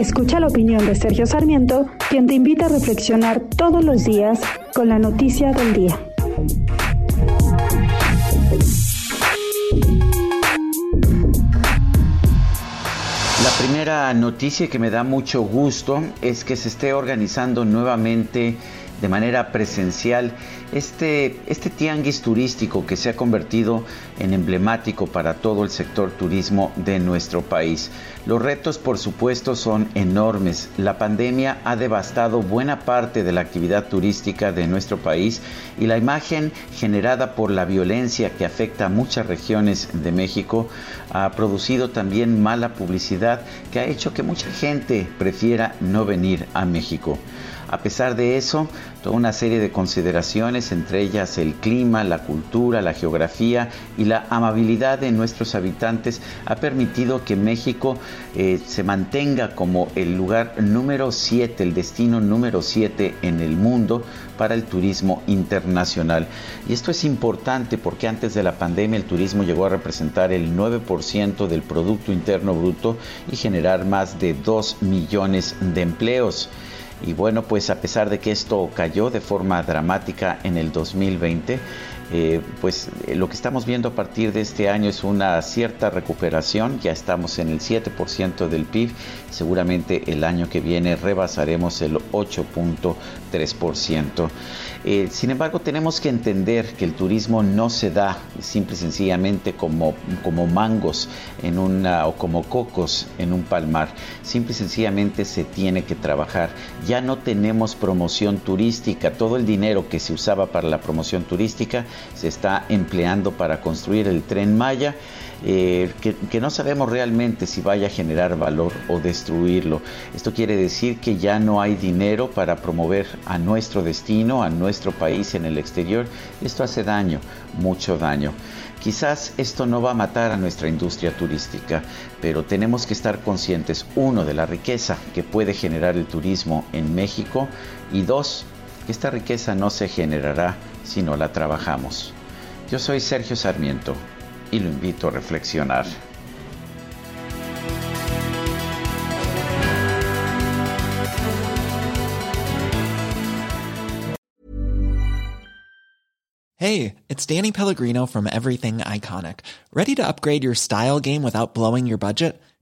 Escucha la opinión de Sergio Sarmiento, quien te invita a reflexionar todos los días con la noticia del día. La primera noticia que me da mucho gusto es que se esté organizando nuevamente de manera presencial este, este tianguis turístico que se ha convertido en emblemático para todo el sector turismo de nuestro país. Los retos, por supuesto, son enormes. La pandemia ha devastado buena parte de la actividad turística de nuestro país y la imagen generada por la violencia que afecta a muchas regiones de México ha producido también mala publicidad que ha hecho que mucha gente prefiera no venir a México. A pesar de eso, toda una serie de consideraciones, entre ellas el clima, la cultura, la geografía y la amabilidad de nuestros habitantes, ha permitido que México eh, se mantenga como el lugar número 7, el destino número 7 en el mundo para el turismo internacional. Y esto es importante porque antes de la pandemia el turismo llegó a representar el 9% del Producto Interno Bruto y generar más de 2 millones de empleos. Y bueno, pues a pesar de que esto cayó de forma dramática en el 2020, eh, pues eh, lo que estamos viendo a partir de este año es una cierta recuperación, ya estamos en el 7% del PIB, seguramente el año que viene rebasaremos el 8.3%. Eh, sin embargo, tenemos que entender que el turismo no se da simple y sencillamente como, como mangos en una, o como cocos en un palmar. Simple y sencillamente se tiene que trabajar. Ya no tenemos promoción turística. Todo el dinero que se usaba para la promoción turística se está empleando para construir el tren Maya. Eh, que, que, no sabemos realmente si vaya a generar valor o destruirlo. Esto quiere decir que ya no hay dinero para promover a nuestro destino, a nuestro país en el exterior. Esto hace daño, mucho daño. Quizás esto no va a matar a nuestra industria turística, pero tenemos que estar conscientes, uno, de la riqueza que puede generar el turismo en México y dos, esta riqueza no se generará si no la trabajamos. Yo soy Sergio Sarmiento y lo invito a reflexionar. Hey, it's Danny Pellegrino from Everything Iconic. Ready to upgrade your style game without blowing your budget?